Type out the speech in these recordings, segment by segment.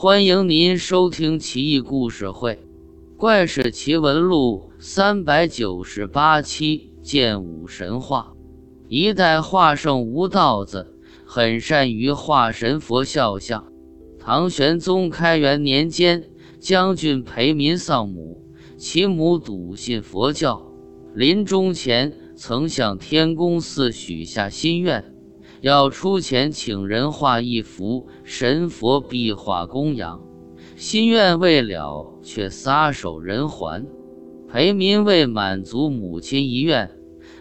欢迎您收听《奇异故事会·怪事奇闻录》三百九十八期。剑武神话，一代画圣吴道子很善于画神佛肖像。唐玄宗开元年间，将军裴民丧母，其母笃信佛教，临终前曾向天宫寺许下心愿。要出钱请人画一幅神佛壁画供养，心愿未了，却撒手人寰。裴民为满足母亲遗愿，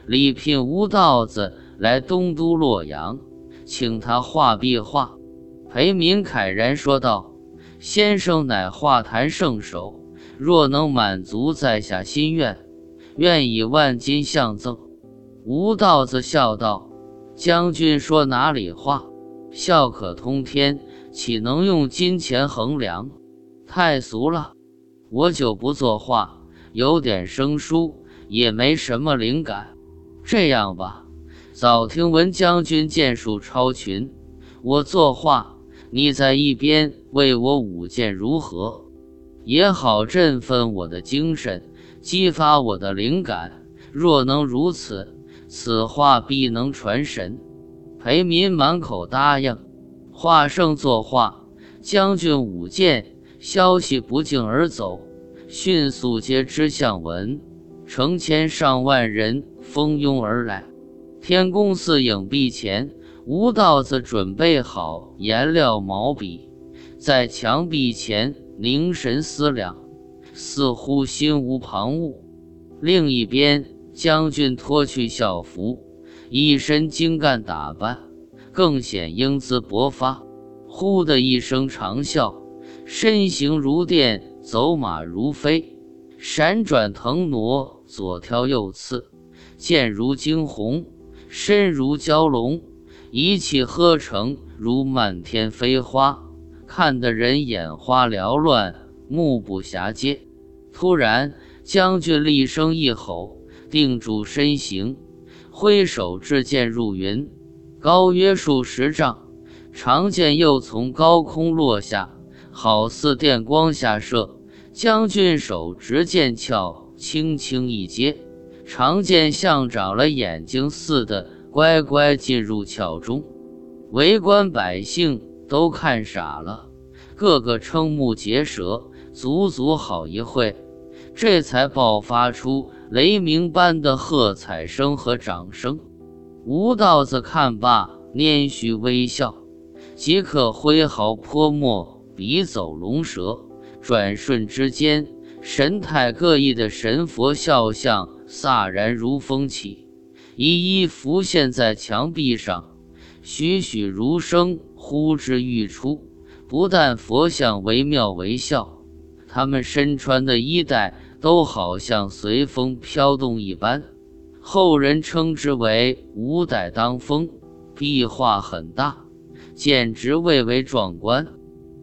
礼聘吴道子来东都洛阳，请他画壁画。裴民慨然说道：“先生乃画坛圣手，若能满足在下心愿，愿以万金相赠。”吴道子笑道。将军说：“哪里话？孝可通天，岂能用金钱衡量？太俗了！我就不作画，有点生疏，也没什么灵感。这样吧，早听闻将军剑术超群，我作画，你在一边为我舞剑，如何？也好振奋我的精神，激发我的灵感。若能如此。”此画必能传神。裴民满口答应。画圣作画，将军舞剑，消息不胫而走，迅速接知相闻，成千上万人蜂拥而来。天宫寺影壁前，吴道子准备好颜料、毛笔，在墙壁前凝神思量，似乎心无旁骛。另一边。将军脱去校服，一身精干打扮，更显英姿勃发。呼的一声长啸，身形如电，走马如飞，闪转腾挪，左挑右刺，剑如惊鸿，身如蛟龙，一气呵成，如漫天飞花，看得人眼花缭乱，目不暇接。突然，将军厉声一吼。定住身形，挥手掷剑入云，高约数十丈，长剑又从高空落下，好似电光下射。将军手执剑鞘，轻轻一接，长剑像长了眼睛似的，乖乖进入鞘中。围观百姓都看傻了，个个瞠目结舌，足足好一会，这才爆发出。雷鸣般的喝彩声和掌声，吴道子看罢，拈须微笑，即刻挥毫泼墨，笔走龙蛇，转瞬之间，神态各异的神佛肖像飒然如风起，一一浮现在墙壁上，栩栩如生，呼之欲出。不但佛像惟妙惟肖，他们身穿的衣带。都好像随风飘动一般，后人称之为“五代当风”。壁画很大，简直蔚为壮观。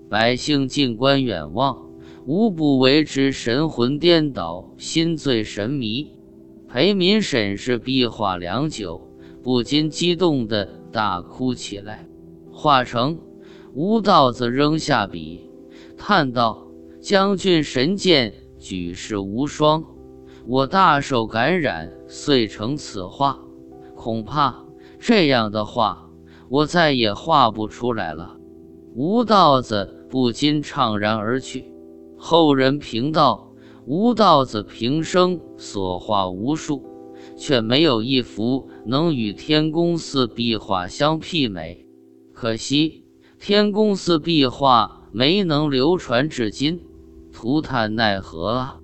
百姓近观远望，无不为之神魂颠倒，心醉神迷。裴民审视壁画良久，不禁激动地大哭起来。画成，吴道子扔下笔，叹道：“将军神剑。”举世无双，我大受感染，遂成此画。恐怕这样的画，我再也画不出来了。吴道子不禁怅然而去。后人评道：吴道子平生所画无数，却没有一幅能与天宫寺壁画相媲美。可惜天宫寺壁画没能流传至今。涂炭奈何啊！